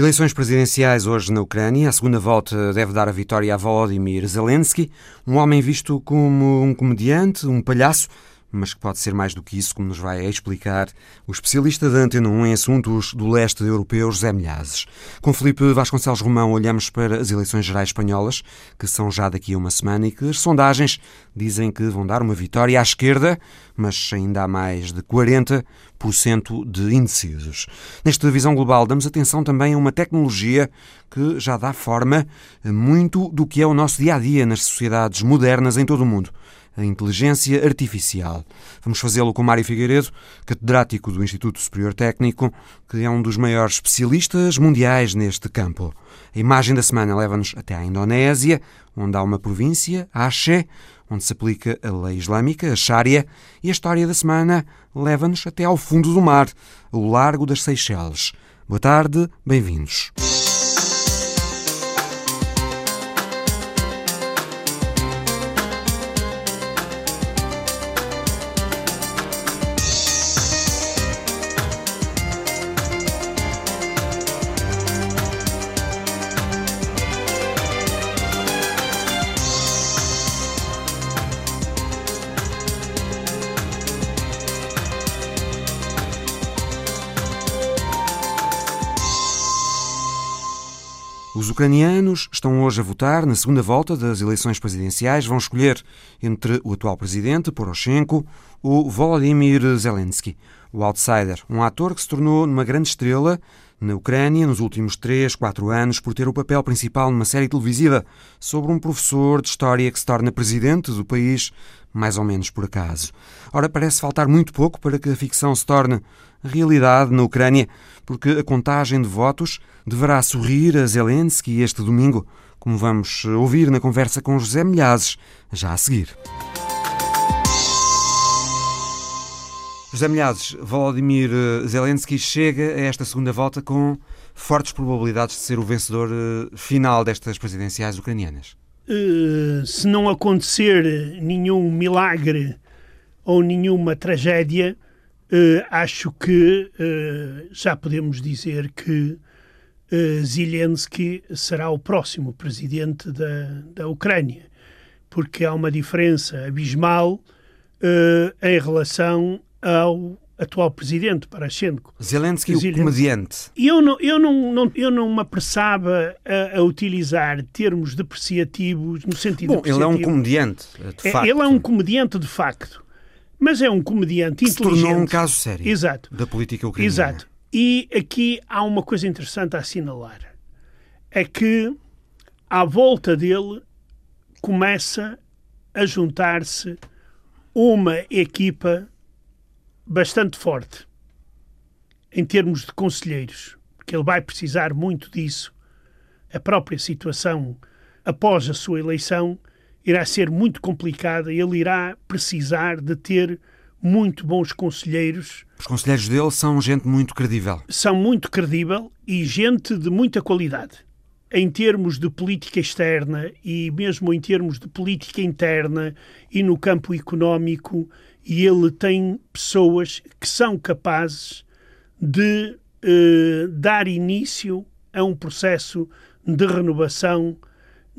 Eleições presidenciais hoje na Ucrânia. A segunda volta deve dar a vitória a Volodymyr Zelensky, um homem visto como um comediante, um palhaço, mas que pode ser mais do que isso, como nos vai explicar o especialista da Antena 1 em assuntos do leste europeu, José Milhazes. Com Felipe Vasconcelos Romão olhamos para as eleições gerais espanholas, que são já daqui a uma semana e que as sondagens dizem que vão dar uma vitória à esquerda, mas ainda há mais de 40% de indecisos. Nesta visão global, damos atenção também a uma tecnologia que já dá forma a muito do que é o nosso dia a dia nas sociedades modernas em todo o mundo a inteligência artificial. Vamos fazê-lo com Mário Figueiredo, catedrático do Instituto Superior Técnico, que é um dos maiores especialistas mundiais neste campo. A imagem da semana leva-nos até à Indonésia, onde há uma província, Aceh, onde se aplica a lei islâmica, a Sharia, e a história da semana leva-nos até ao fundo do mar, o Largo das Seychelles. Boa tarde, bem-vindos. Os ucranianos estão hoje a votar na segunda volta das eleições presidenciais. Vão escolher entre o atual presidente, Poroshenko, ou Volodymyr Zelensky, o outsider, um ator que se tornou uma grande estrela na Ucrânia nos últimos 3, 4 anos por ter o papel principal numa série televisiva sobre um professor de história que se torna presidente do país, mais ou menos por acaso. Ora, parece faltar muito pouco para que a ficção se torne realidade na Ucrânia, porque a contagem de votos deverá sorrir a Zelensky este domingo, como vamos ouvir na conversa com José Milhazes, já a seguir. José Milhazes, Volodymyr Zelensky chega a esta segunda volta com fortes probabilidades de ser o vencedor eh, final destas presidenciais ucranianas. Uh, se não acontecer nenhum milagre ou nenhuma tragédia, uh, acho que uh, já podemos dizer que uh, Zelensky será o próximo presidente da, da Ucrânia, porque há uma diferença abismal em relação ao atual presidente, Parashenko. Zelensky, Zelensky. o comediante. Eu não, eu não, não, eu não me apressava a, a, utilizar termos depreciativos no sentido Bom, ele é um comediante, de é, facto. Ele é um comediante, de facto. Mas é um comediante que inteligente. se tornou um caso sério Exato. da política ucraniana. Exato. E aqui há uma coisa interessante a assinalar. É que à volta dele começa a juntar-se uma equipa bastante forte em termos de conselheiros, porque ele vai precisar muito disso. A própria situação após a sua eleição irá ser muito complicada, ele irá precisar de ter muito bons conselheiros. Os conselheiros dele são gente muito credível. São muito credível e gente de muita qualidade. Em termos de política externa e mesmo em termos de política interna e no campo económico, e ele tem pessoas que são capazes de eh, dar início a um processo de renovação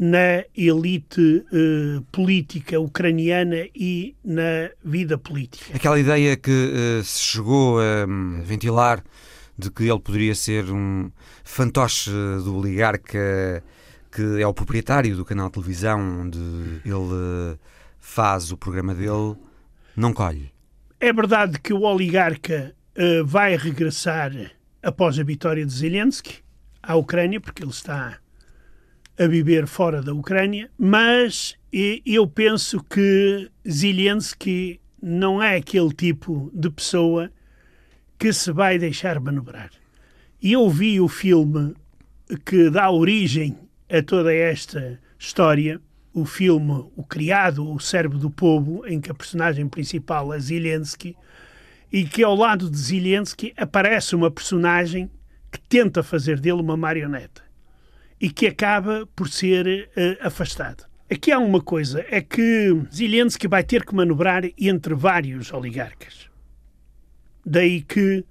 na elite uh, política ucraniana e na vida política. Aquela ideia que uh, se chegou a um, ventilar de que ele poderia ser um fantoche do oligarca que é o proprietário do canal de televisão onde ele faz o programa dele, não colhe. É verdade que o oligarca uh, vai regressar após a vitória de Zelensky à Ucrânia, porque ele está a viver fora da Ucrânia, mas eu penso que Zelensky não é aquele tipo de pessoa que se vai deixar manobrar. E eu vi o filme que dá origem a toda esta história, o filme O Criado, O Cérebro do Povo, em que a personagem principal é Zelensky, e que ao lado de Zelensky aparece uma personagem que tenta fazer dele uma marioneta e que acaba por ser uh, afastado. Aqui há uma coisa, é que Zelensky vai ter que manobrar entre vários oligarcas. Daí que,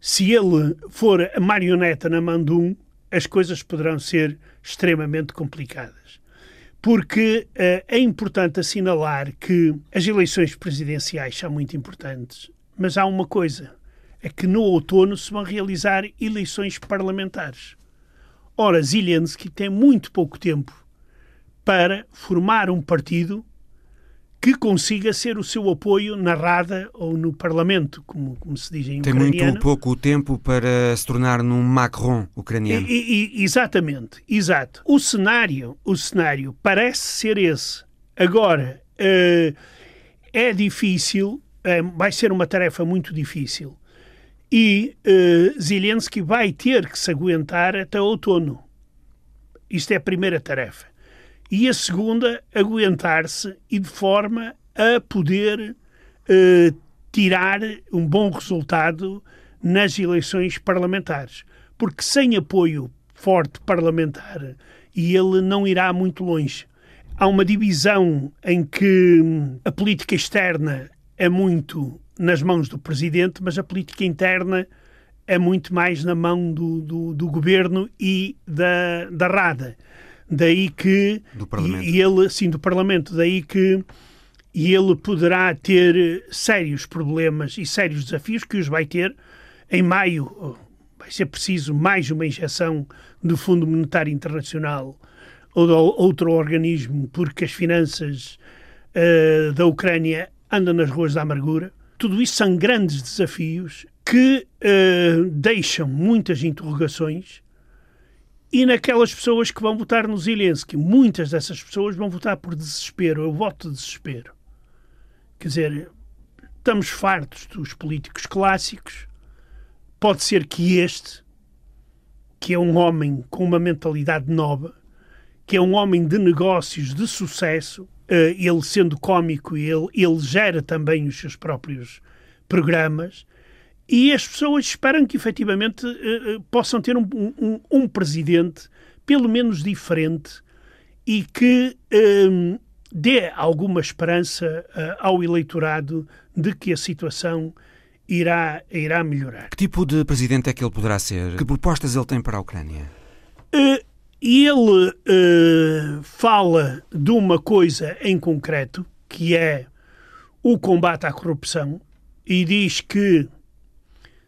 se ele for a marioneta na mão de um, as coisas poderão ser extremamente complicadas. Porque uh, é importante assinalar que as eleições presidenciais são muito importantes, mas há uma coisa: é que no outono se vão realizar eleições parlamentares. Ora, Zelensky tem muito pouco tempo para formar um partido que consiga ser o seu apoio na Rada ou no Parlamento, como, como se diz em Tem ucraniano. muito pouco tempo para se tornar num Macron ucraniano. E, e, exatamente, exato. O cenário, o cenário parece ser esse. Agora, uh, é difícil, uh, vai ser uma tarefa muito difícil. E uh, Zelensky vai ter que se aguentar até outono. Isto é a primeira tarefa e a segunda, aguentar-se e de forma a poder eh, tirar um bom resultado nas eleições parlamentares. Porque sem apoio forte parlamentar, e ele não irá muito longe. Há uma divisão em que a política externa é muito nas mãos do presidente, mas a política interna é muito mais na mão do, do, do governo e da, da Rada. Daí que do Parlamento. E, ele, sim, do Parlamento, daí que e ele poderá ter sérios problemas e sérios desafios que os vai ter em maio. Vai ser preciso mais uma injeção do Fundo Monetário Internacional ou de outro organismo, porque as finanças uh, da Ucrânia andam nas ruas da amargura. Tudo isso são grandes desafios que uh, deixam muitas interrogações e naquelas pessoas que vão votar no Zelensky. Muitas dessas pessoas vão votar por desespero. Eu voto de desespero. Quer dizer, estamos fartos dos políticos clássicos. Pode ser que este, que é um homem com uma mentalidade nova, que é um homem de negócios de sucesso, ele sendo cómico, ele, ele gera também os seus próprios programas, e as pessoas esperam que efetivamente uh, possam ter um, um, um, presidente pelo menos diferente e que uh, dê alguma esperança uh, ao eleitorado de que a situação irá, irá melhorar. Que tipo de presidente é que ele poderá ser? Que propostas ele tem para a Ucrânia? Ele fala de uma coisa em concreto, que é o combate à corrupção, e diz que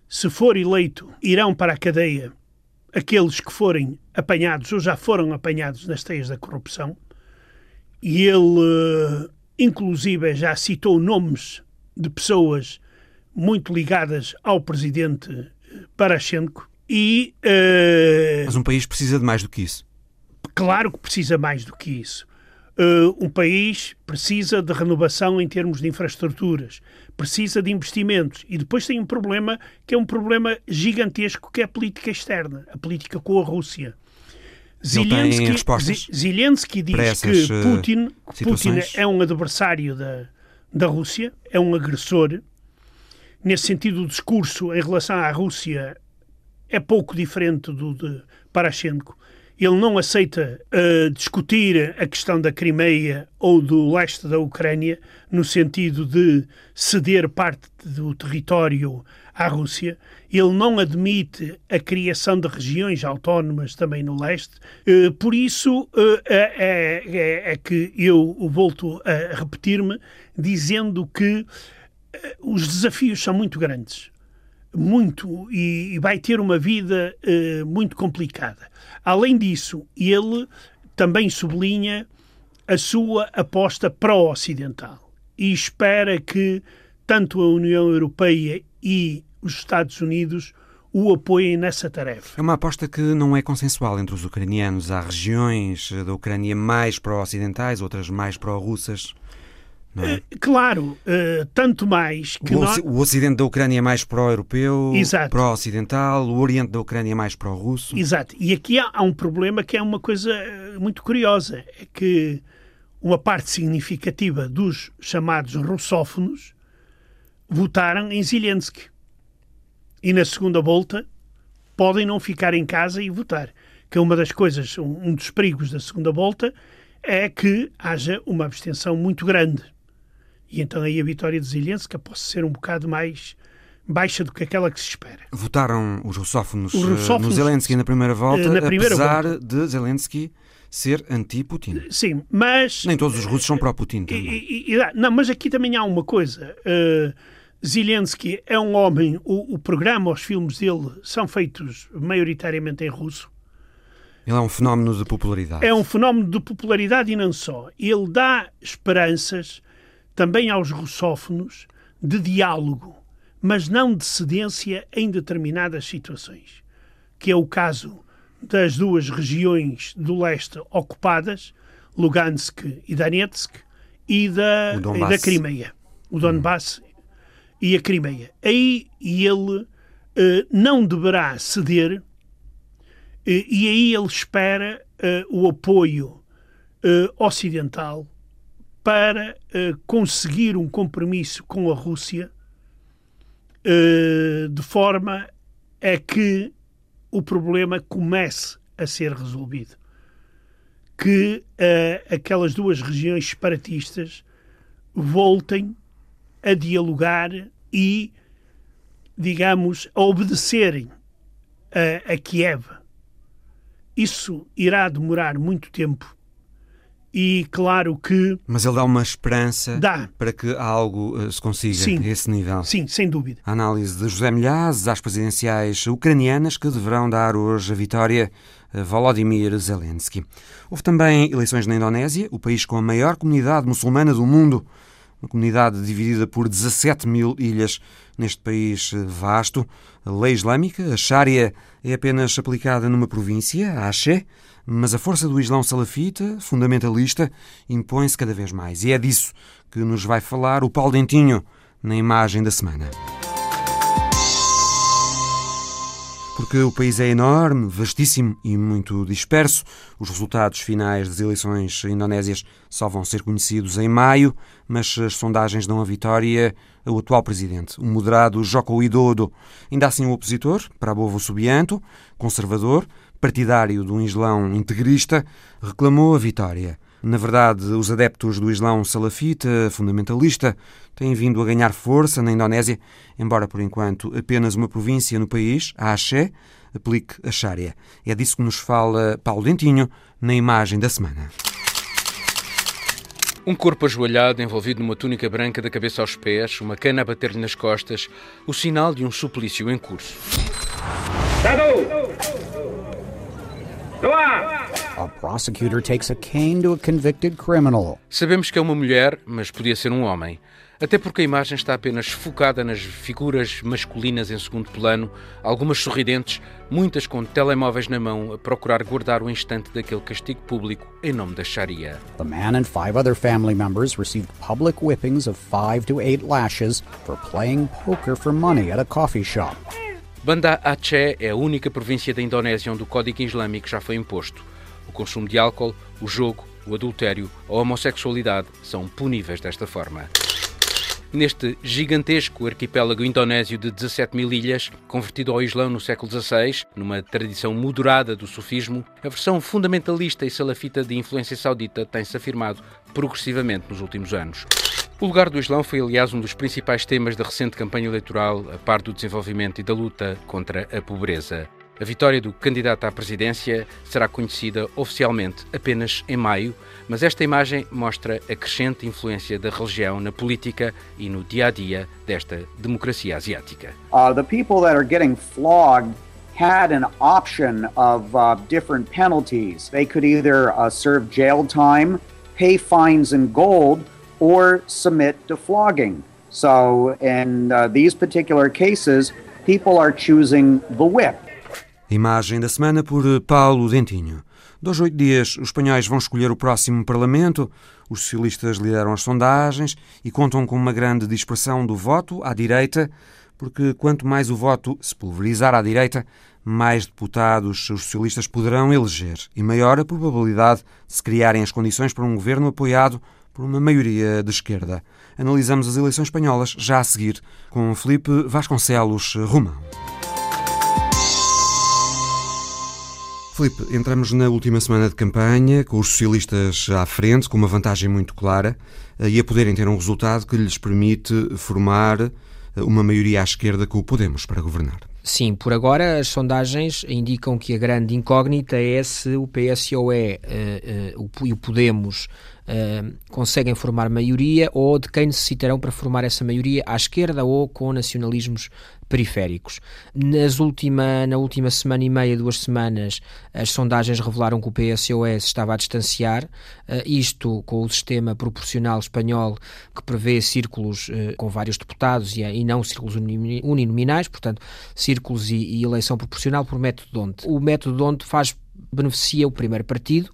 se for eleito, irão para a cadeia aqueles que forem apanhados ou já foram apanhados nas teias da corrupção. E ele, inclusive, já citou nomes de pessoas muito ligadas ao presidente Parashenko. E, uh, Mas um país precisa de mais do que isso. Claro que precisa mais do que isso. Uh, um país precisa de renovação em termos de infraestruturas, precisa de investimentos e depois tem um problema que é um problema gigantesco que é a política externa, a política com a Rússia. Zelensky, Zelensky diz que uh, Putin, Putin é um adversário da, da Rússia, é um agressor. Nesse sentido, o discurso em relação à Rússia é pouco diferente do de Parashenko ele não aceita uh, discutir a questão da Crimeia ou do leste da Ucrânia, no sentido de ceder parte do território à Rússia. Ele não admite a criação de regiões autónomas também no leste. Uh, por isso uh, é, é, é, que eu volto a repetir-me, dizendo que os desafios são muito grandes muito e, vai ter uma vida uh, muito complicada. Além disso, ele também sublinha a sua aposta pró-ocidental e espera que tanto a União Europeia e os Estados Unidos o apoiem nessa tarefa. É uma aposta que não é consensual entre os ucranianos. Há regiões da Ucrânia mais pró-ocidentais, outras mais pró-russas. É? Claro, uh, tanto mais que o, nós... o Ocidente da Ucrânia é mais pró-europeu, pró-ocidental, o Oriente da Ucrânia é mais pró-russo. Exato. E aqui há, há, um problema que é uma coisa eh, muito curiosa, é que uma parte significativa dos chamados russófonos votaram em Zelensky. E na segunda volta podem não ficar em casa e votar. Que é uma das coisas, um dos perigos da segunda volta é que haja uma abstenção muito grande e então aí a vitória de Zelensky pode ser um bocado mais, baixa do que aquela que se espera. Votaram os russófonos, os russófonos no Zelensky na primeira volta, na primeira apesar volta. de Zelensky ser anti-Putin. Sim, mas... Nem todos os russos são pró-Putin também. não, mas aqui também há uma coisa. Uh, Zelensky é um homem, o, o, programa, os filmes dele são feitos maioritariamente em russo. Ele é um fenómeno de popularidade. É um fenómeno de popularidade e não só. Ele dá esperanças também aos russófonos de diálogo, mas não de cedência em determinadas situações, que é o caso das duas regiões do leste ocupadas, Lugansk e Donetsk, e da, e da Crimeia, o Donbass e a Crimeia. Aí ele eh, não deverá ceder eh, e aí ele espera eh, o apoio ocidental para conseguir um compromisso com a Rússia de forma a que o problema comece a ser resolvido. Que aquelas duas regiões separatistas voltem a dialogar e, digamos, a obedecerem a, a Kiev. Isso irá demorar muito tempo e claro que. Mas ele dá uma esperança dá. para que algo uh, se consiga sim, a esse nível. Sim, sem dúvida. A análise de José Milhazes às presidenciais ucranianas que deverão dar hoje a vitória a Volodymyr Zelensky. Houve também eleições na Indonésia, o país com a maior comunidade muçulmana do mundo uma comunidade dividida por 17 mil ilhas neste país vasto. A lei islâmica, a Sharia, é apenas aplicada numa província, a Axé, mas a força do Islão salafita, fundamentalista, impõe-se cada vez mais. E é disso que nos vai falar o Paulo Dentinho na imagem da semana. porque o país é enorme, vastíssimo e muito disperso. Os resultados finais das eleições indonésias só vão ser conhecidos em maio, mas as sondagens dão a vitória ao atual presidente, o moderado Joko Widodo. Ainda assim, o opositor, Prabowo Subianto, conservador, partidário de um islão integrista, reclamou a vitória. Na verdade, os adeptos do Islão salafita, fundamentalista, têm vindo a ganhar força na Indonésia, embora por enquanto apenas uma província no país, a Axé, aplique a Sharia. É disso que nos fala Paulo Dentinho na imagem da semana. Um corpo ajoelhado, envolvido numa túnica branca da cabeça aos pés, uma cana a bater-lhe nas costas, o sinal de um suplício em curso. A prosecutor takes a cane to a convicted criminal. Sabemos que é uma mulher, mas podia ser um homem. Até porque a imagem está apenas focada nas figuras masculinas em segundo plano, algumas sorridentes, muitas com telemóveis na mão a procurar guardar o instante daquele castigo público em nome da Sharia. The man and five other family members received public whippings of five to eight lashes for playing poker for money at a coffee shop. Banda Aceh é a única província da Indonésia onde o Código Islâmico já foi imposto. O consumo de álcool, o jogo, o adultério, a homossexualidade são puníveis desta forma. Neste gigantesco arquipélago indonésio de 17 mil ilhas, convertido ao Islão no século XVI, numa tradição moderada do sufismo, a versão fundamentalista e salafita de influência saudita tem-se afirmado progressivamente nos últimos anos. O lugar do Islão foi, aliás, um dos principais temas da recente campanha eleitoral, a par do desenvolvimento e da luta contra a pobreza. A vitória do candidato à presidência será conhecida oficialmente apenas em maio, mas esta imagem mostra a crescente influência da religião na política e no dia a dia desta democracia asiática. Uh, the people that are getting flogged had an option of uh, different penalties. They could either uh, serve jail time, pay fines in gold, or submit to flogging. So, in uh, these particular cases, people are choosing the whip. Imagem da semana por Paulo Dentinho. Dois oito dias, os espanhóis vão escolher o próximo Parlamento. Os socialistas lideram as sondagens e contam com uma grande dispersão do voto à direita, porque quanto mais o voto se pulverizar à direita, mais deputados os socialistas poderão eleger e maior a probabilidade de se criarem as condições para um governo apoiado por uma maioria de esquerda. Analisamos as eleições espanholas já a seguir com Felipe Vasconcelos Romão. Filipe, entramos na última semana de campanha, com os socialistas à frente, com uma vantagem muito clara, eh, e a poderem ter um resultado que lhes permite formar uma maioria à esquerda com o Podemos para governar. Sim, por agora as sondagens indicam que a grande incógnita é se o PSOE uh, uh, e o Podemos uh, conseguem formar maioria ou de quem necessitarão para formar essa maioria à esquerda ou com nacionalismos periféricos. Nas última, na última semana e meia, duas semanas, as sondagens revelaram que o PSOE se estava a distanciar, isto com o sistema proporcional espanhol que prevê círculos com vários deputados e, e, não círculos uninominais, portanto, círculos e, e eleição proporcional por método de onde. O método de onde faz beneficia o primeiro partido,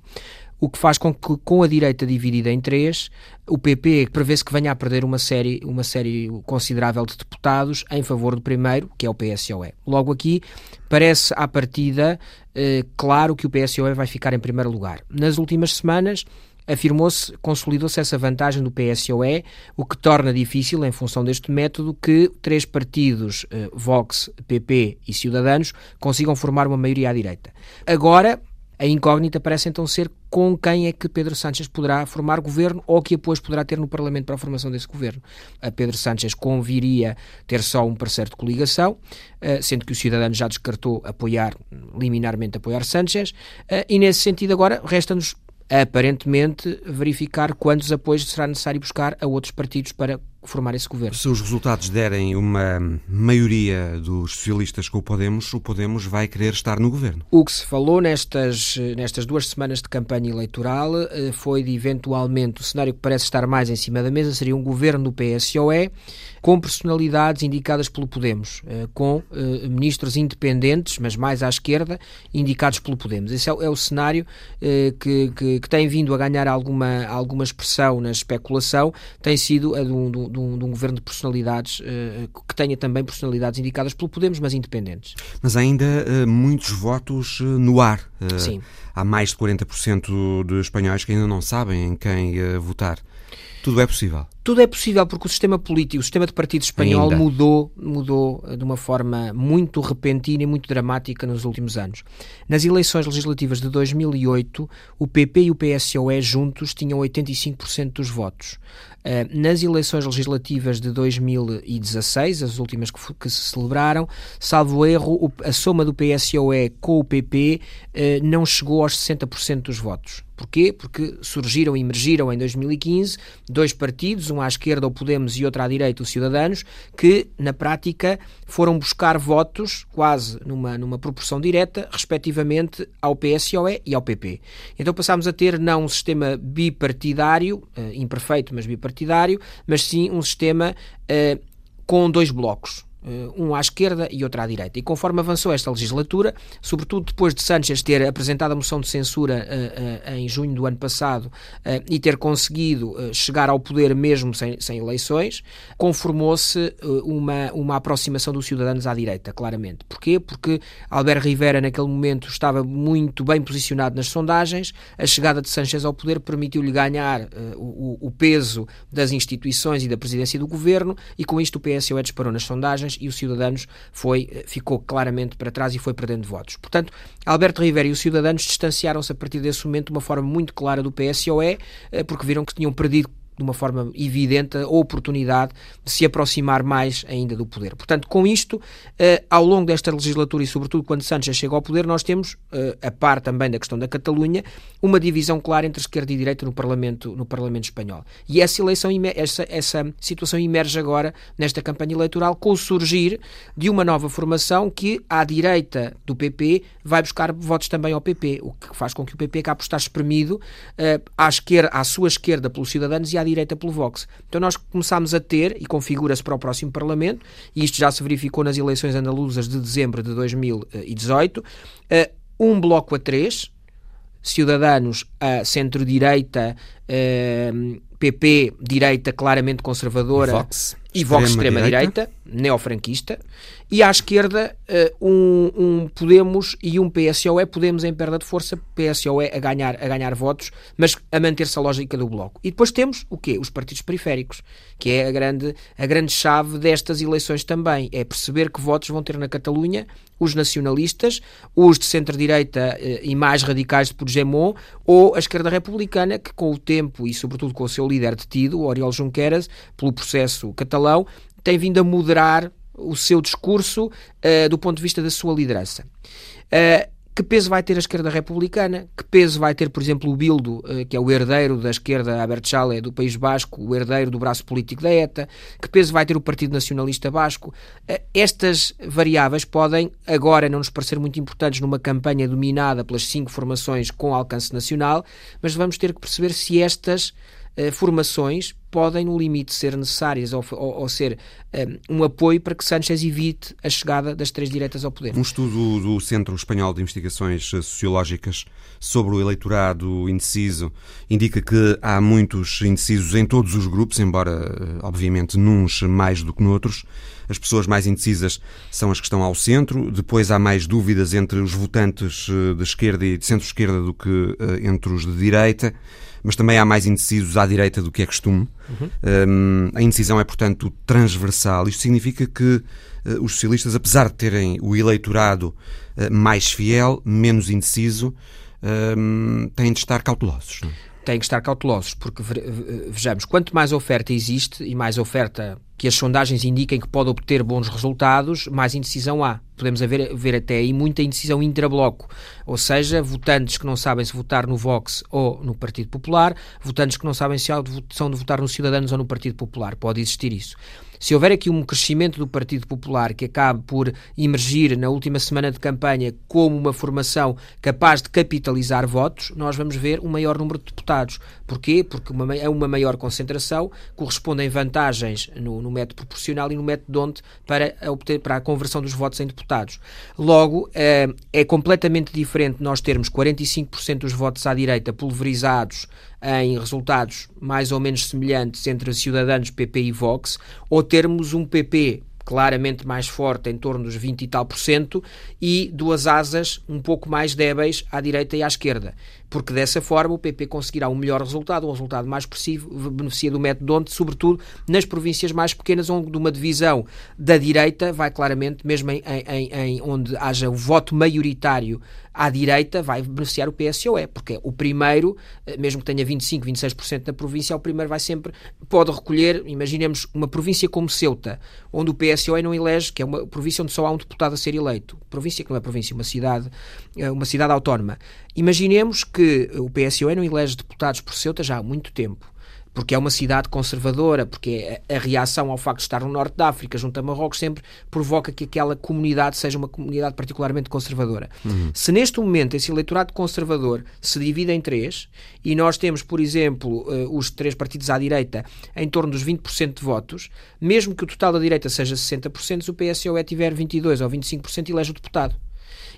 o que faz com que, com a direita dividida em três, o PP prevê-se que venha a perder uma série, uma série considerável de deputados em favor do primeiro, que é o PSOE. Logo aqui, parece à partida eh, claro que o PSOE vai ficar em primeiro lugar. Nas últimas semanas, afirmou-se, consolidou-se essa vantagem do PSOE, o que torna difícil, em função deste método, que três partidos, eh, Vox, PP e Ciudadanos, consigam formar uma maioria à direita. Agora, a incógnita parece então ser com quem é que Pedro Sánchez poderá formar governo ou que apoio poderá ter no Parlamento para a formação desse governo. A Pedro Sánchez conviria ter só um parceiro de coligação, eh, sendo que o cidadão já descartou apoiar, liminarmente apoiar Sánchez, eh, e nesse sentido agora resta-nos aparentemente verificar quantos apoios será necessário buscar a outros partidos para formar esse governo. Se os resultados derem uma maioria dos socialistas com o Podemos, o Podemos vai querer estar no governo. O que se falou nestas, nestas duas semanas de campanha eleitoral eh, foi de eventualmente o cenário que parece estar mais em cima da mesa seria um governo do PSOE com personalidades indicadas pelo Podemos, eh, com eh, ministros independentes, mas mais à esquerda, indicados pelo Podemos. Esse é, o cenário que, que, que tem vindo a ganhar alguma, alguma expressão na especulação, tem sido a de um, de um, de um governo de personalidades uh, que tenha também personalidades indicadas pelo Podemos, mas independentes. Mas ainda uh, muitos votos no ar. Sim. Há mais de 40% de espanhóis que ainda não sabem em quem votar. Tudo é possível. Tudo é possível porque o sistema político, o sistema de partido espanhol Ainda. mudou, mudou de uma forma muito repentina e muito dramática nos últimos anos. Nas eleições legislativas de 2008, o PP e o PSOE juntos tinham 85% dos votos. Eh, nas eleições legislativas de 2016, as últimas que, que se celebraram, salvo erro, a soma do PSOE com o PP eh, não chegou aos 60% dos votos. Porquê? Porque surgiram e emergiram em 2015 dois partidos, um à esquerda, o Podemos, e outro à direita, o Cidadanos, que, na prática, foram buscar votos, quase numa, numa proporção direta, respectivamente ao PSOE e ao PP. Então passámos a ter não um sistema bipartidário, uh, imperfeito, mas bipartidário, mas sim um sistema uh, com dois blocos um à esquerda e outro à direita. E conforme avançou esta legislatura, sobretudo depois de Sánchez ter apresentado a moção de censura uh, uh, em junho do ano passado uh, e ter conseguido chegar ao poder mesmo sem, sem eleições, conformou-se uma, uma aproximação dos cidadãos à direita, claramente. Porquê? Porque Albert Rivera, naquele momento, estava muito bem posicionado nas sondagens, a chegada de Sánchez ao poder permitiu-lhe ganhar o, o peso das instituições e da presidência do governo, e com isto o PSOE disparou nas sondagens e o Ciudadanos foi, eh, ficou claramente para trás e foi perdendo votos. Portanto, Alberto Rivera e os Ciudadanos distanciaram-se a partir desse momento de uma forma muito clara do PSOE, eh, porque viram que tinham perdido de uma forma evidente a oportunidade de se aproximar mais ainda do poder. Portanto, com isto, eh, ao longo desta legislatura e sobretudo quando Sánchez chega ao poder, nós temos, eh, a par também da questão da Catalunha, uma divisão clara entre esquerda e direita no Parlamento, no Parlamento espanhol. E essa eleição, essa, essa situação emerge agora nesta campanha eleitoral com o surgir de uma nova formação que, à direita do PP, vai buscar votos também ao PP, o que faz com que o PP acabe por estar espremido uh, à, esquerda, à sua esquerda pelos cidadãos e à direita pelo Vox. Então nós começámos a ter, e configura-se para o próximo Parlamento, e isto já se verificou nas eleições andaluzas de dezembro de 2018, uh, eh, um bloco a três, Ciudadanos a centro-direita, PP, direita claramente conservadora, Vox, e Vox extrema-direita, neofranquista, e à esquerda uh, um, um, Podemos e um PSOE, Podemos em perda de força, PSOE a ganhar, a ganhar votos, mas a manter-se a lógica do Bloco. E depois temos o quê? Os partidos periféricos, que é a grande, a grande chave destas eleições também, é perceber que votos vão ter na Catalunha os nacionalistas, os de centro-direita uh, e mais radicais de Puigdemont, ou a esquerda republicana, que com o tempo e sobretudo com o seu líder detido, Oriol Junqueras, pelo processo catalão, tem vindo a moderar o seu discurso uh, do ponto de vista da sua liderança. Uh, que peso vai ter a esquerda republicana? Que peso vai ter, por exemplo, o Bildo, eh, que é o herdeiro da esquerda Abertzale do País Basco, o herdeiro do braço político da ETA? Que peso vai ter o Partido Nacionalista Basco? Estas variáveis podem, agora, não nos parecer muito importantes numa campanha dominada pelas cinco formações com alcance nacional, mas vamos ter que perceber se estas formações podem, no limite, ser necessárias ou, ou, ou ser um, eh, um, apoio para que Sánchez evite a chegada das três diretas ao poder. Um estudo do Centro Espanhol de Investigações Sociológicas sobre o eleitorado indeciso indica que há muitos indecisos em todos os grupos, embora, eh, obviamente, nuns mais do que noutros. As pessoas mais indecisas são as que estão ao centro, depois há mais dúvidas entre os votantes de esquerda e de centro-esquerda do que entre os de direita mas também há mais indecisos à direita do que é costume. Uhum. Um, a indecisão é, portanto, transversal. Isto significa que uh, os socialistas, apesar de terem o eleitorado uh, mais fiel, menos indeciso, um, têm de estar cautelosos. Não? Têm que estar cautelosos, porque vejamos, quanto mais oferta existe e mais oferta que as sondagens indiquem que pode obter bons resultados, mais indecisão há. Podemos ver, ver até aí muita indecisão intrabloco, ou seja, votantes que não sabem se votar no Vox ou no Partido Popular, votantes que não sabem se são de votar nos Cidadanos ou no Partido Popular. Pode existir isso. Se houver aqui um crescimento do Partido Popular que acabe por emergir na última semana de campanha como uma formação capaz de capitalizar votos, nós vamos ver um maior número de deputados. Porquê? Porque uma, é uma maior concentração, correspondem vantagens no, no método proporcional e no método DONT para, obter, para a conversão dos votos em deputados. Logo, é, é completamente diferente nós termos 45% dos votos à direita pulverizados em resultados mais ou menos semelhantes entre Cidadãos, PP e Vox, ou termos um PP claramente mais forte, em torno dos 20 e tal por cento, e duas asas um pouco mais débeis à direita e à esquerda. Porque dessa forma o PP conseguirá um melhor resultado, um resultado mais expressivo, beneficia do método onde, sobretudo nas províncias mais pequenas, onde uma divisão da direita vai claramente, mesmo em, em, em onde haja o voto maioritário à direita vai beneficiar o PSOE, porque o primeiro, eh, mesmo que tenha 25, 26% na província, o primeiro vai sempre, pode recolher, imaginemos uma província como Ceuta, onde o PSOE não elege, que é uma província onde só há um deputado a ser eleito. Província que não é província, uma cidade, uma cidade autónoma. Imaginemos que o PSOE não elege deputados por Ceuta já há muito tempo porque é uma cidade conservadora, porque a, a, reação ao facto de estar no norte da África, junto a Marrocos, sempre provoca que aquela comunidade seja uma comunidade particularmente conservadora. Uhum. Se neste momento esse eleitorado conservador se divide em três, e nós temos, por exemplo, uh, os três partidos à direita em torno dos 20% de votos, mesmo que o total da direita seja 60%, se o PSOE tiver 22% ou 25%, elege o deputado.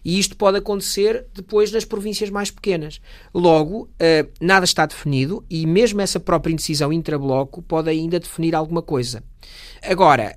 E isto pode acontecer depois nas províncias mais pequenas. Logo, uh, nada está definido e mesmo essa própria indecisão intrabloco pode ainda definir alguma coisa. Agora,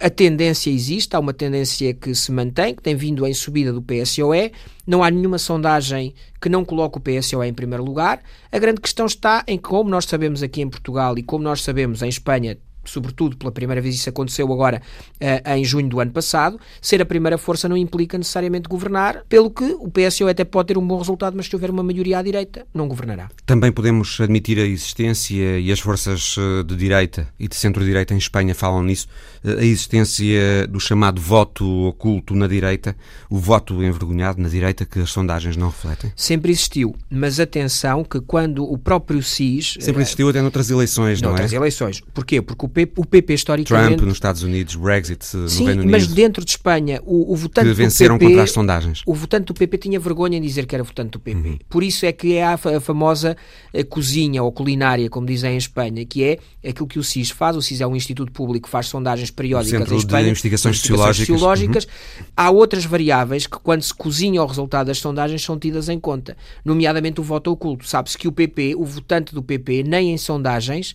a tendência existe, há uma tendência que se mantém, que tem vindo em subida do PSOE. Não há nenhuma sondagem que não coloque o PSOE em primeiro lugar. A grande questão está em que, como nós sabemos aqui em Portugal e como nós sabemos em Espanha, sobretudo pela primeira vez isso aconteceu agora uh, em junho do ano passado, ser a primeira força não implica necessariamente governar, pelo que o PSO até pode ter um bom resultado, mas se houver uma maioria à direita, não governará. Também podemos admitir a existência, e as forças eh, de direita e de centro-direita em Espanha falam nisso, eh, a existência do chamado voto oculto na direita, o voto envergonhado na direita que as sondagens não refletem? Sempre existiu, mas atenção que quando o próprio SIS... Sempre existiu até noutras eleições, não noutras é? Noutras eleições. Porquê? Porque o PP, o PP historicamente... Trump nos Estados Unidos, Brexit no Sim, Reino Unido. mas dentro de Espanha, o, o votante que venceram do PP, contra as sondagens. O votante do PP tinha vergonha em dizer que era votante do PP. Uhum. Por isso é que é a, a famosa a eh, cozinha ou culinária, como dizem em Espanha, que é aquilo que o SIS faz. O SIS é um instituto público que faz sondagens periódicas em Espanha. De investigações, investigações sociológicas. Uhum. Há outras variáveis que, quando se cozinha o resultado das sondagens, são tidas em conta, nomeadamente o voto oculto. Sabe-se que o PP, o votante do PP, nem em sondagens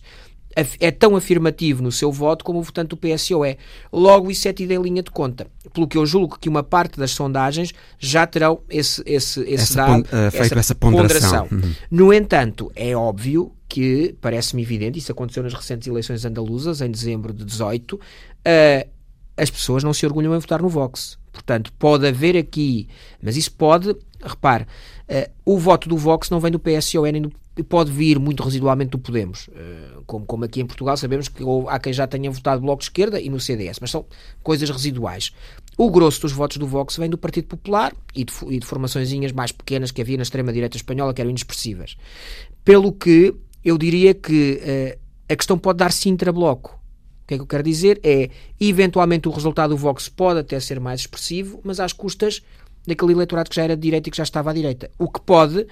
é tão afirmativo no seu voto como o votante do PSOE. Logo, isso é tido em linha de conta. Pelo que eu julgo que uma parte das sondagens já terão esse, esse, esse essa dado, uh, essa, essa ponderação. ponderação. Uhum. No entanto, é óbvio que, parece-me evidente, isso aconteceu nas recentes eleições andaluzas, em dezembro de 18, uh, as pessoas não se orgulham em votar no Vox Portanto, pode haver aqui, mas isso pode, repare, uh, o voto do Vox não vem do PSOE nem do pode vir muito residualmente do Podemos, uh, como, como aqui em Portugal sabemos que há quem já tenha votado Bloco de Esquerda e no CDS, mas são coisas residuais. O grosso dos votos do Vox vem do Partido Popular e de, e de formaçõezinhas mais pequenas que havia na extrema-direita espanhola que eram inexpressivas. Pelo que eu diria que uh, a questão pode dar sintra-bloco. O que é que eu quero dizer? É, eventualmente, o resultado do Vox pode até ser mais expressivo, mas às custas daquele eleitorado que já era de direita e que já estava à direita. O que pode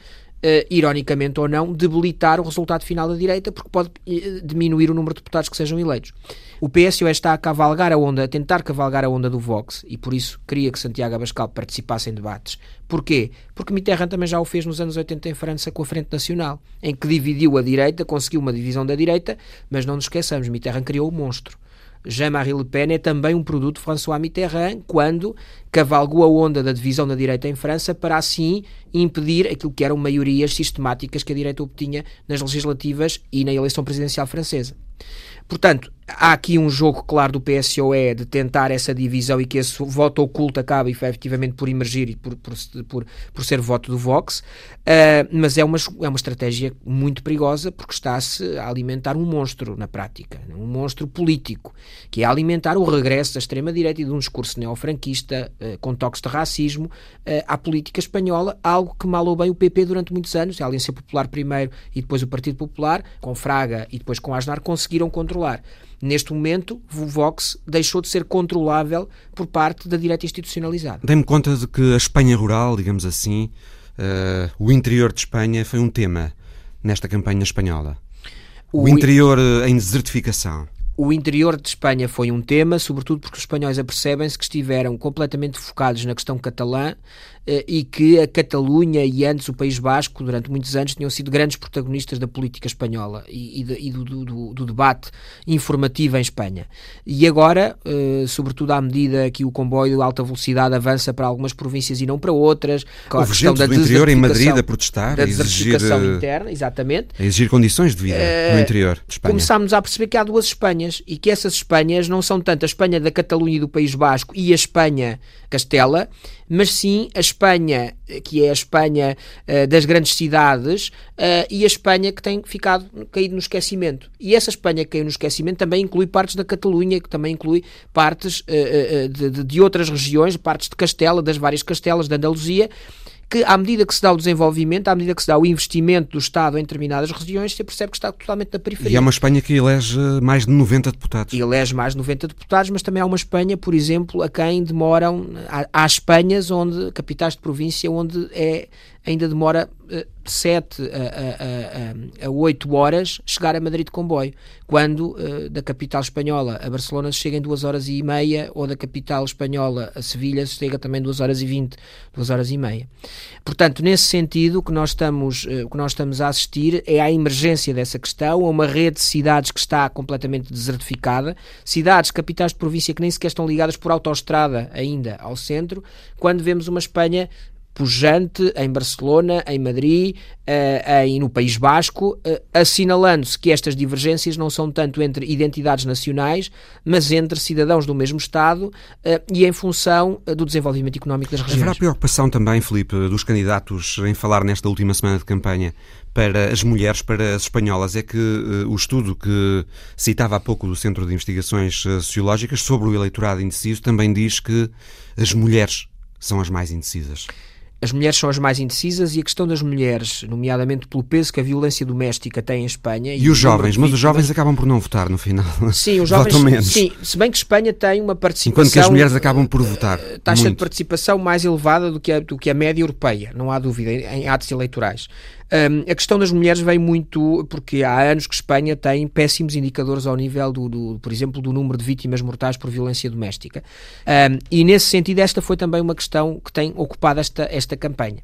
uh, ironicamente ou não, debilitar o resultado final da direita, porque pode uh, diminuir o número de deputados que sejam eleitos. O PSOE está a cavalgar a onda, a tentar cavalgar a onda do Vox, e por isso queria que Santiago Abascal participasse em debates. Porquê? Porque Mitterrand também já o fez nos anos 80 em França com a Frente Nacional, em que dividiu a direita, conseguiu uma divisão da direita, mas não nos esqueçamos, Mitterrand criou o monstro. Jean-Marie Le Pen é também um produto de François Mitterrand, quando cavalgou a onda da divisão da direita em França para assim impedir aquilo que eram maiorias sistemáticas que a direita obtinha nas legislativas e na eleição presidencial francesa. Portanto, há aqui um jogo claro do PSOE de tentar essa divisão e que esse voto oculto acabe efetivamente por emergir e por, por, por, por ser voto do Vox, uh, mas é uma, é uma estratégia muito perigosa porque está-se a alimentar um monstro na prática, um monstro político, que é alimentar o regresso da extrema-direita e de um discurso neofranquista uh, com toques de racismo uh, à política espanhola, algo que malou bem o PP durante muitos anos, a Aliança Popular primeiro e depois o Partido Popular, com Fraga e depois com Aznar, conseguiram controlar. Neste momento, o Vox deixou de ser controlável por parte da direita institucionalizada. Dei-me conta de que a Espanha rural, digamos assim, uh, o interior de Espanha foi um tema nesta campanha espanhola. O, o interior eh, em desertificação. O interior de Espanha foi um tema, sobretudo porque os espanhóis apercebem-se que estiveram completamente focados na questão catalã e que a Catalunha e antes o País Basco, durante muitos anos, tinham sido grandes protagonistas da política espanhola e, e, do, do, do, debate informativo em Espanha. E agora, eh, sobretudo à medida que o comboio de alta velocidade avança para algumas províncias e não para outras, a questão da do interior em Madrid a protestar, da desertificação exigir, interna, exatamente. A exigir condições de vida uh, no interior de Espanha. Começámos a perceber que há duas Espanhas Espanhas e que essas Espanhas não são tanto a Espanha da Catalunha e do País Basco e a Espanha Castela, mas sim a Espanha, que é a Espanha uh, das grandes cidades, uh, e a Espanha que tem ficado caído no esquecimento. E essa Espanha que caiu no esquecimento também inclui partes da Catalunha, que também inclui partes de, de, de outras regiões, partes de Castela, das várias Castelas, da Andaluzia, que, à medida que se dá o desenvolvimento, à medida que se dá o investimento do Estado em determinadas regiões, se percebe que está totalmente na periferia. E é uma Espanha que elege mais de 90 deputados. E elege mais de 90 deputados, mas também há uma Espanha, por exemplo, a quem demoram. Há, há Espanhas, onde, capitais de província, onde é, ainda demora uh, 7 a, a, a, a 8 horas chegar a Madrid de comboio, quando uh, da capital espanhola a Barcelona se chega em 2 horas e meia, ou da capital espanhola a Sevilha se chega também 2 horas e 20, 2 horas e meia. Portanto, nesse sentido, o que nós estamos, uh, que nós estamos a assistir é à emergência dessa questão, a uma rede de cidades que está completamente desertificada, cidades, capitais de província que nem sequer estão ligadas por autoestrada ainda ao centro, quando vemos uma Espanha pujante em Barcelona, em Madrid, uh, em, no País Basco, uh, assinalando-se que estas divergências não são tanto entre identidades nacionais, mas entre cidadãos do mesmo Estado uh, e em função do desenvolvimento económico das regiões. Haverá preocupação também, Filipe, dos candidatos em falar nesta última semana de campanha para as mulheres, para as espanholas, é que o estudo que citava há pouco do Centro de Investigações Sociológicas sobre o eleitorado indeciso também diz que as mulheres são as mais indecisas as mulheres são as mais indecisas e a questão das mulheres, nomeadamente pelo peso que a violência doméstica tem em Espanha. E, e os jovens, mas os jovens acabam por não votar no final. Sim, os jovens. menos. Sim, se bem que Espanha tem uma participação. Enquanto que as mulheres acabam por votar. Eh, taxa muito. de participação mais elevada do que, a, do que a média europeia, não há dúvida, em atos eleitorais. Um, a questão das mulheres vem muito porque há anos que Espanha tem péssimos indicadores ao nível, do, do por exemplo, do número de vítimas mortais por violência doméstica. Um, e nesse sentido, esta foi também uma questão que tem ocupado esta, esta campanha.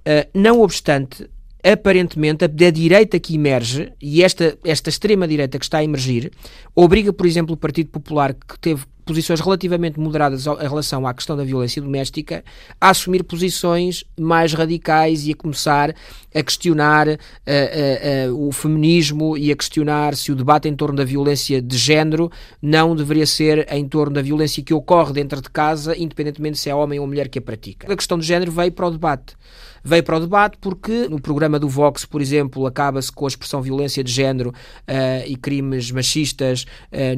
Uh, não obstante, aparentemente, a, a direita que emerge, e esta, esta extrema-direita que está a emergir, obriga, por exemplo, o Partido Popular, que teve posições relativamente moderadas em relação à questão da violência doméstica a assumir posições mais radicais e a começar a questionar uh, uh, uh, o feminismo e a questionar se o debate em torno da violência de género não deveria ser em torno da violência que ocorre dentro de casa, independentemente se é homem ou mulher que a pratica. A questão do género veio para o debate veio para o debate porque no programa do Vox, por exemplo, acaba-se com a expressão violência de género e crimes machistas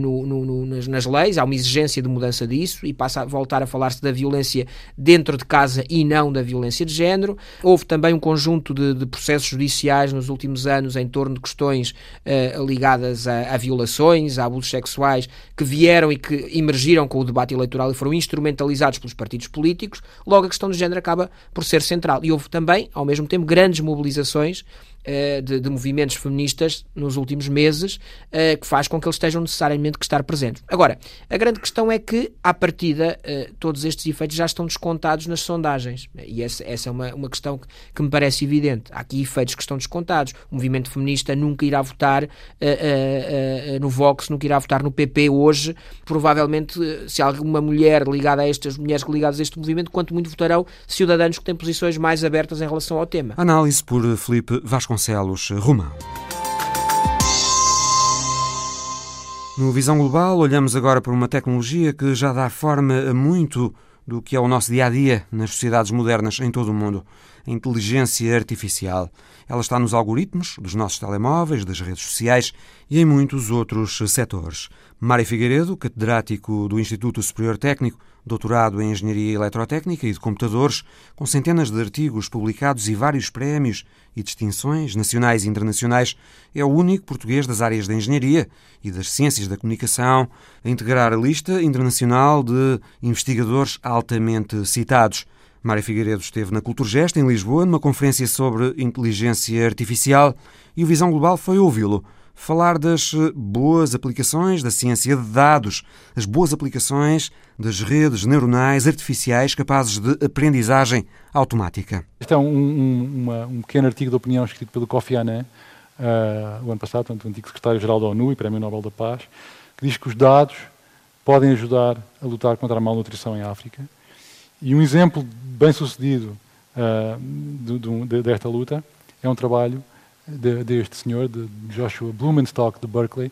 no, no, no, nas, nas, leis, há uma exigência de mudança disso e passa a voltar a falar-se da violência dentro de casa e não da violência de género. Houve também um conjunto de, de processos judiciais nos últimos anos em torno de questões uh, ligadas a, a, violações, a abusos sexuais, que vieram e que emergiram com o debate eleitoral e foram instrumentalizados pelos partidos políticos. Logo, a questão do género acaba por ser central. E houve também, ao mesmo tempo, grandes mobilizações eh, de, de, movimentos feministas nos últimos meses, uh, que faz com que eles estejam necessariamente que estar presentes. Agora, a grande questão é que, à partida, uh, todos estes efeitos já estão descontados nas sondagens. E essa, essa é uma, uma questão que, que, me parece evidente. Há aqui efeitos que estão descontados. O movimento feminista nunca irá votar no Vox, nunca irá votar no PP hoje. Provavelmente, se alguma mulher ligada a estas mulheres ligadas a este movimento, quanto muito votarão cidadãos que têm posições mais abertas em relação ao tema. Análise por Felipe Vasconcelos. Vasconcelos Romão. No Visão Global, olhamos agora para uma tecnologia que já dá forma a muito do que é o nosso dia a dia nas sociedades modernas em todo o mundo: a inteligência artificial. Ela está nos algoritmos dos nossos telemóveis, das redes sociais e em muitos outros setores. Mário Figueiredo, catedrático do Instituto Superior Técnico, doutorado em Engenharia Eletrotécnica e de Computadores, com centenas de artigos publicados e vários prémios e distinções nacionais e internacionais, é o único português das áreas da engenharia e das ciências da comunicação a integrar a lista internacional de investigadores altamente citados. Mário Figueiredo esteve na Culturgest, em Lisboa, numa conferência sobre inteligência artificial e o Visão Global foi ouvi-lo falar das eh, boas aplicações da ciência de dados, as boas aplicações das redes neuronais artificiais capazes de aprendizagem automática. Este é um, um, uma, um pequeno artigo de opinião escrito pelo Kofi Annan, uh, o ano passado, portanto, o antigo secretário-geral da ONU e Prémio Nobel da Paz, que diz que os dados podem ajudar a lutar contra a malnutrição em África. E um exemplo bem sucedido uh, de, de, desta luta é um trabalho de, deste senhor, de Joshua Blumenstock, de Berkeley,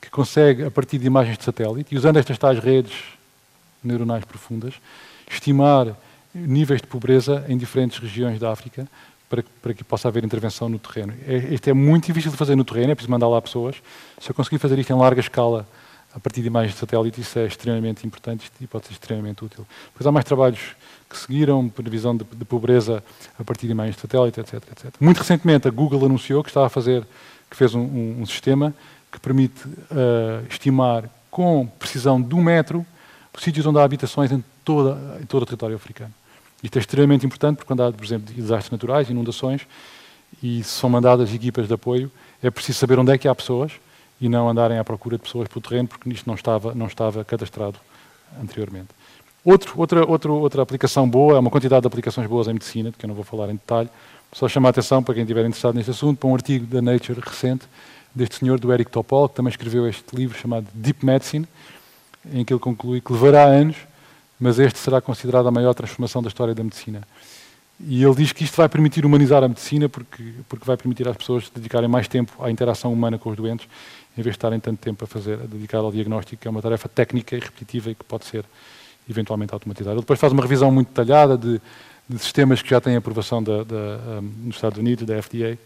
que consegue, a partir de imagens de satélite, e usando estas tais redes neuronais profundas, estimar níveis de pobreza em diferentes regiões da África para, para que possa haver intervenção no terreno. É, este é muito difícil de fazer no terreno, é preciso mandar lá pessoas. Se eu conseguir fazer isto em larga escala, a partir de imagens de satélite, isso é extremamente importante e pode ser extremamente útil. Depois há mais trabalhos que seguiram, previsão de, de pobreza a partir de imagens de satélite, etc, etc. Muito recentemente a Google anunciou que está a fazer, que fez um, um, um sistema que permite uh, estimar com precisão de um metro os sítios onde há habitações em, toda, em todo o território africano. Isto é extremamente importante porque quando há, por exemplo, desastres naturais, inundações, e são mandadas equipas de apoio, é preciso saber onde é que há pessoas e não andarem à procura de pessoas pelo terreno, porque isto não estava, não estava cadastrado anteriormente. Outro, outra, outra, outra aplicação boa, há uma quantidade de aplicações boas em medicina, de que eu não vou falar em detalhe, só chamar a atenção para quem estiver interessado neste assunto, para um artigo da Nature recente, deste senhor, do Eric Topol, que também escreveu este livro chamado Deep Medicine, em que ele conclui que levará anos, mas este será considerado a maior transformação da história da medicina. E ele diz que isto vai permitir humanizar a medicina, porque, porque vai permitir às pessoas dedicarem mais tempo à interação humana com os doentes, em vez de estarem tanto tempo a fazer, a dedicar ao diagnóstico, que é uma tarefa técnica e repetitiva e que pode ser eventualmente automatizada. Ele depois faz uma revisão muito detalhada de, de sistemas que já têm aprovação da, da, um, nos Estados Unidos, da FDA,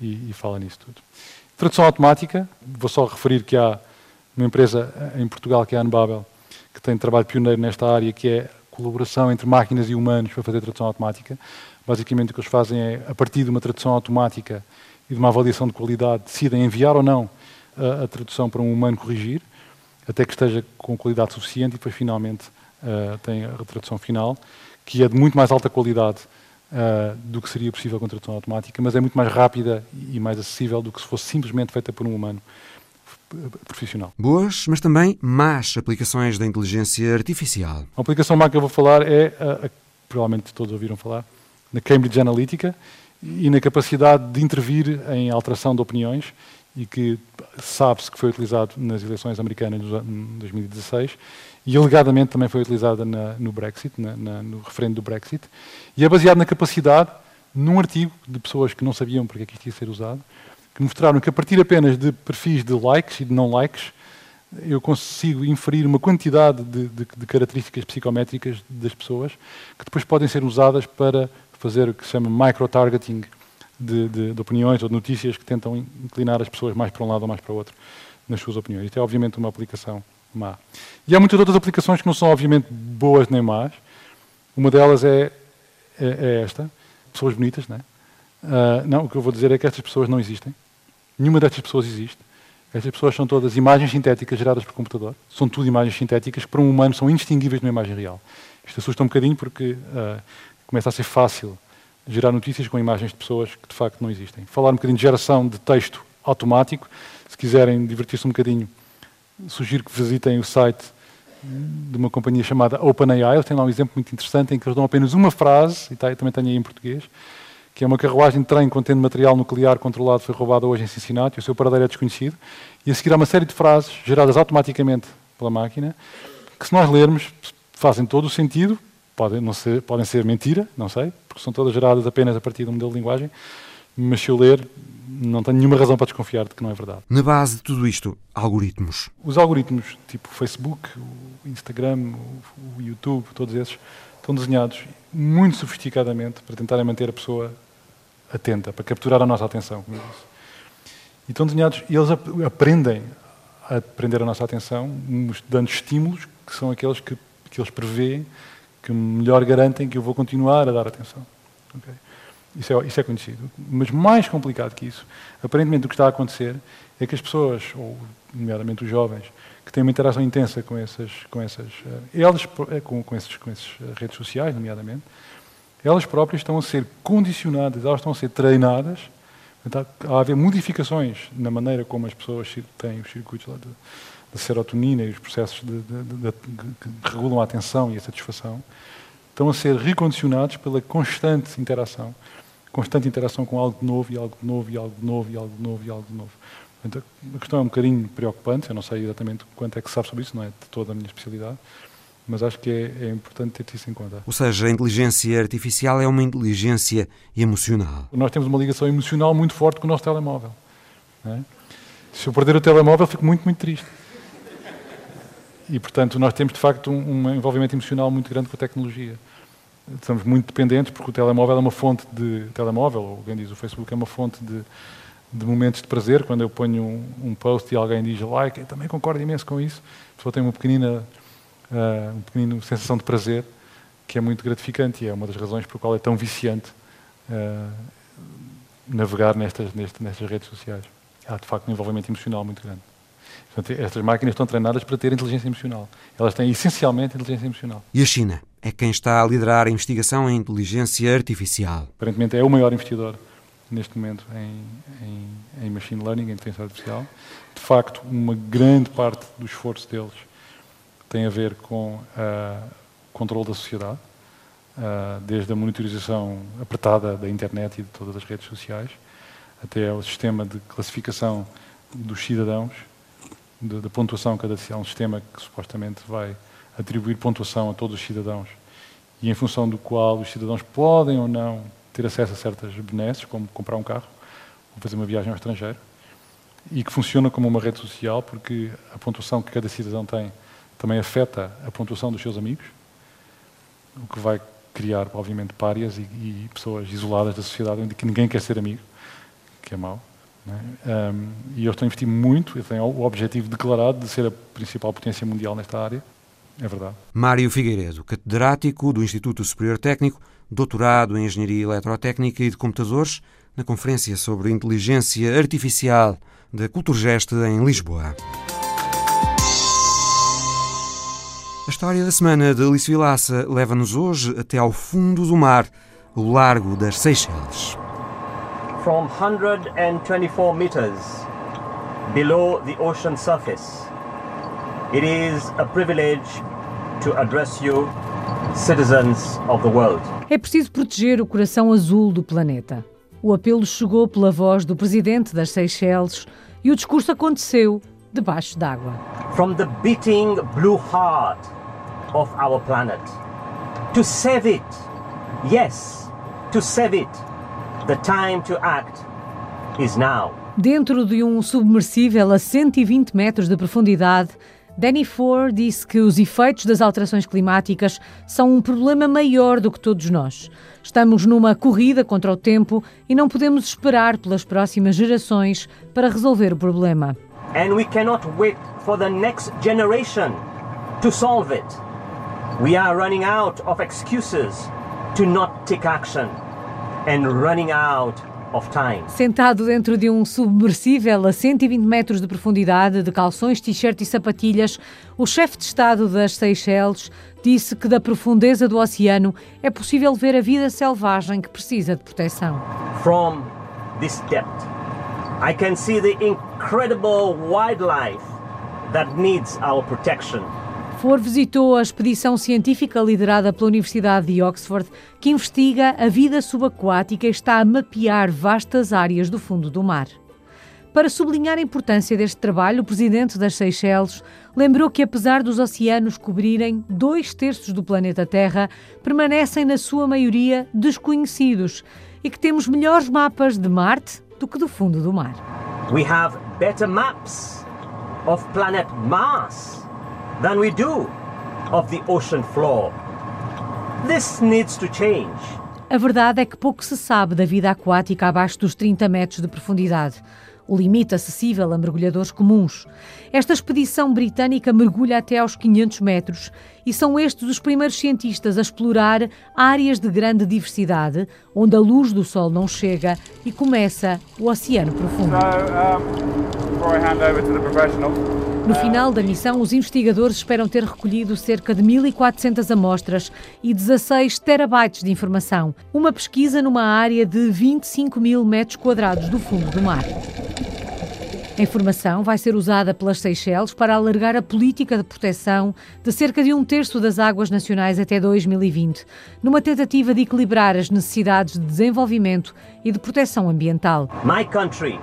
e, e, fala nisso tudo. Tradução automática, vou só referir que há uma empresa em Portugal, que é a Anbabel, que tem trabalho pioneiro nesta área, que é colaboração entre máquinas e humanos para fazer tradução automática. Basicamente o que eles fazem é, a partir de uma tradução automática e de uma avaliação de qualidade, decidem enviar ou não a, a tradução para um humano corrigir, até que esteja com qualidade suficiente e depois finalmente uh, tem a tradução final, que é de muito mais alta qualidade uh, do que seria possível com tradução automática, mas é muito mais rápida e mais acessível do que se fosse simplesmente feita por um humano profissional. Boas, mas também más aplicações da inteligência artificial. A aplicação má que eu vou falar é, a, a, provavelmente todos ouviram falar, na Cambridge Analytica e na capacidade de intervir em alteração de opiniões e que sabe-se que foi utilizado nas eleições americanas de 2016 e alegadamente também foi utilizada na, no Brexit, na, na, no referendo do Brexit, e é baseado na capacidade, num artigo de pessoas que não sabiam porque é que isto ia ser usado, que mostraram que a partir apenas de perfis de likes e de não likes, eu consigo inferir uma quantidade de, de, de características psicométricas das pessoas que depois podem ser usadas para fazer o que se chama micro-targeting de, de, de, opiniões ou de notícias que tentam inclinar as pessoas mais para um lado ou mais para o outro nas suas opiniões. Isto é obviamente uma aplicação má. E há muitas outras aplicações que não são obviamente boas nem más. Uma delas é, é, é esta, pessoas bonitas, não é? Uh, não, o que eu vou dizer é que estas pessoas não existem. Nenhuma destas pessoas existe. Estas pessoas são todas imagens sintéticas geradas por computador. São tudo imagens sintéticas que para um humano são indistinguíveis de uma imagem real. Isto assusta um bocadinho porque uh, começa a ser fácil gerar notícias com imagens de pessoas que de facto não existem. Falar um bocadinho de geração de texto automático. Se quiserem divertir-se um bocadinho, sugiro que visitem o site de uma companhia chamada OpenAI. Eles têm lá um exemplo muito interessante em que eles dão apenas uma frase, e tá, também tenho aí em português, que é uma carruagem de trem contendo material nuclear controlado foi roubada hoje em Cincinnati, o seu paradeiro é desconhecido, e a seguir há uma série de frases geradas automaticamente pela máquina, que se nós lermos fazem todo o sentido, podem, não ser, podem ser mentira, não sei, porque são todas geradas apenas a partir de um modelo de linguagem, mas se eu ler, não tenho nenhuma razão para desconfiar de que não é verdade. Na base de tudo isto, algoritmos. Os algoritmos, tipo o Facebook, o Instagram, o YouTube, todos esses, estão desenhados muito sofisticadamente para tentarem manter a pessoa atenta, para capturar a nossa atenção, como eu disse. E estão desenhados, e eles aprendem a prender a nossa atenção, dando estímulos que são aqueles que, que eles prevêem que melhor garantem que eu vou continuar a dar atenção. Okay? Isso é, isso é conhecido. Mas mais complicado que isso, aparentemente o que está a acontecer é que as pessoas, ou nomeadamente os jovens, que têm uma interação intensa com essas, com essas, uh, elas, eh, com, com, esses, com essas eh, redes sociais, nomeadamente, elas próprias estão a ser condicionadas, elas estão a ser treinadas, então, a haver modificações na maneira como as pessoas têm os circuitos lá de, de serotonina e os processos de, de, que regulam a atenção e a satisfação, estão a ser recondicionados pela constante interação constante interação com algo de novo e algo de novo e algo de novo e algo de novo e algo de novo. Portanto, a questão é um bocadinho preocupante, eu não sei exatamente quanto é que se sabe sobre isso, não é de toda a minha especialidade, mas acho que é, é importante ter isso em conta. Ou seja, a inteligência artificial é uma inteligência emocional. Nós temos uma ligação emocional muito forte com o nosso telemóvel. É? Se eu perder o telemóvel, fico muito, muito triste. E, portanto, nós temos, de facto, um, um envolvimento emocional muito grande com a tecnologia estamos muito dependentes porque o telemóvel é uma fonte de telemóvel, ou alguém diz o Facebook é uma fonte de, de momentos de prazer. Quando eu ponho um, um, post e alguém diz like, eu também concordo imenso com isso. A pessoa tem uma pequenina, uh, uma pequenina sensação de prazer que é muito gratificante e é uma das razões por qual é tão viciante uh, navegar nestas, nestas, nestas redes sociais. Há de facto um envolvimento emocional muito grande. Portanto, estas máquinas estão treinadas para ter inteligência emocional. Elas têm essencialmente inteligência emocional. E a China é quem está a liderar a investigação em inteligência artificial. Aparentemente é o maior investidor neste momento em, em, em machine learning, em inteligência artificial. De facto, uma grande parte do esforço deles tem a ver com o controle da sociedade, uh, desde a monitorização apertada da internet e de todas as redes sociais, até o sistema de classificação dos cidadãos da pontuação cada é um sistema que supostamente vai atribuir pontuação a todos os cidadãos e em função do qual os cidadãos podem ou não ter acesso a certas benesses, como comprar um carro ou fazer uma viagem ao estrangeiro, e que funciona como uma rede social porque a pontuação que cada cidadão tem também afeta a pontuação dos seus amigos, o que vai criar, obviamente, párias e, e pessoas isoladas da sociedade onde ninguém quer ser amigo, que é mau. Um, e eu estou a investir muito, eu tenho o objetivo declarado de ser a principal potência mundial nesta área. É verdade. Mário Figueiredo, catedrático do Instituto Superior Técnico, doutorado em Engenharia Eletrotécnica e de Computadores, na Conferência sobre Inteligência Artificial da Culturgest em Lisboa. A história da semana de Alice Vilaça leva-nos hoje até ao fundo do mar, o Largo das Seychelles. From 124 meters below the ocean surface. It is a privilege to address you, citizens of the world. É preciso proteger o coração azul do planeta. O apelo chegou pela voz do presidente das Seychelles e o discurso aconteceu debaixo d'água. From the beating blue heart of our planet to save it. Yes, to save it. The time to act is now. Dentro de um submersível a 120 metros de profundidade, Danny Ford disse que os efeitos das alterações climáticas são um problema maior do que todos nós. Estamos numa corrida contra o tempo e não podemos esperar pelas próximas gerações para resolver o problema. And we cannot wait for the next generation to solve it. We are running out of excuses to not take action and running out Sentado dentro de um submersível a 120 metros de profundidade, de calções, t-shirt e sapatilhas, o chefe de Estado das Seychelles disse que da profundeza do oceano é possível ver a vida selvagem que precisa de proteção. From this depth, I can see the incredible wildlife that needs our protection. Ford visitou a expedição científica liderada pela Universidade de Oxford, que investiga a vida subaquática e está a mapear vastas áreas do fundo do mar. Para sublinhar a importância deste trabalho, o presidente das Seychelles lembrou que, apesar dos oceanos cobrirem dois terços do planeta Terra, permanecem, na sua maioria, desconhecidos e que temos melhores mapas de Marte do que do fundo do mar. We have better maps of planet Mars than we do of the ocean floor. This needs to change. A verdade é que pouco se sabe da vida aquática abaixo dos 30 metros de profundidade, o limite acessível a mergulhadores comuns. Esta expedição britânica mergulha até aos 500 metros e são estes os primeiros cientistas a explorar áreas de grande diversidade, onde a luz do sol não chega e começa o oceano profundo. No final da missão, os investigadores esperam ter recolhido cerca de 1.400 amostras e 16 terabytes de informação, uma pesquisa numa área de 25 mil metros quadrados do fundo do mar. A informação vai ser usada pelas Seychelles para alargar a política de proteção de cerca de um terço das águas nacionais até 2020, numa tentativa de equilibrar as necessidades de desenvolvimento e de proteção ambiental. My country,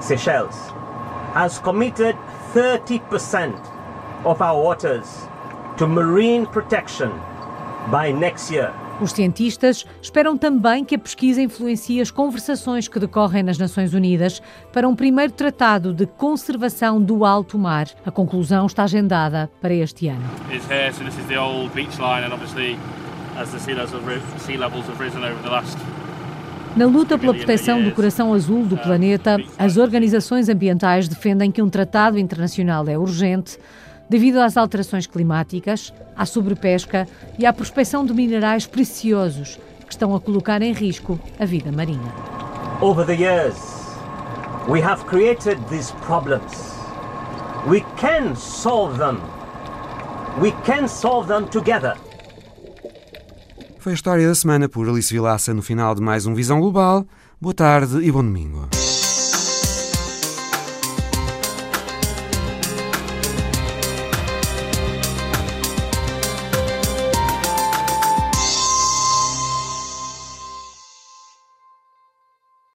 Seychelles, has committed 30% of our waters to marine protection by next year. Os cientistas esperam também que a pesquisa influencie as conversações que decorrem nas Nações Unidas para um primeiro tratado de conservação do alto mar. A conclusão está agendada para este ano. Na luta pela proteção do coração azul do planeta, as organizações ambientais defendem que um tratado internacional é urgente devido às alterações climáticas, à sobrepesca e à prospecção de minerais preciosos que estão a colocar em risco a vida marinha. Over the years, we have created these problems. We can solve them. We can solve them together. Foi a história da semana por Alice Vilaça no final de mais um Visão Global. Boa tarde e bom domingo.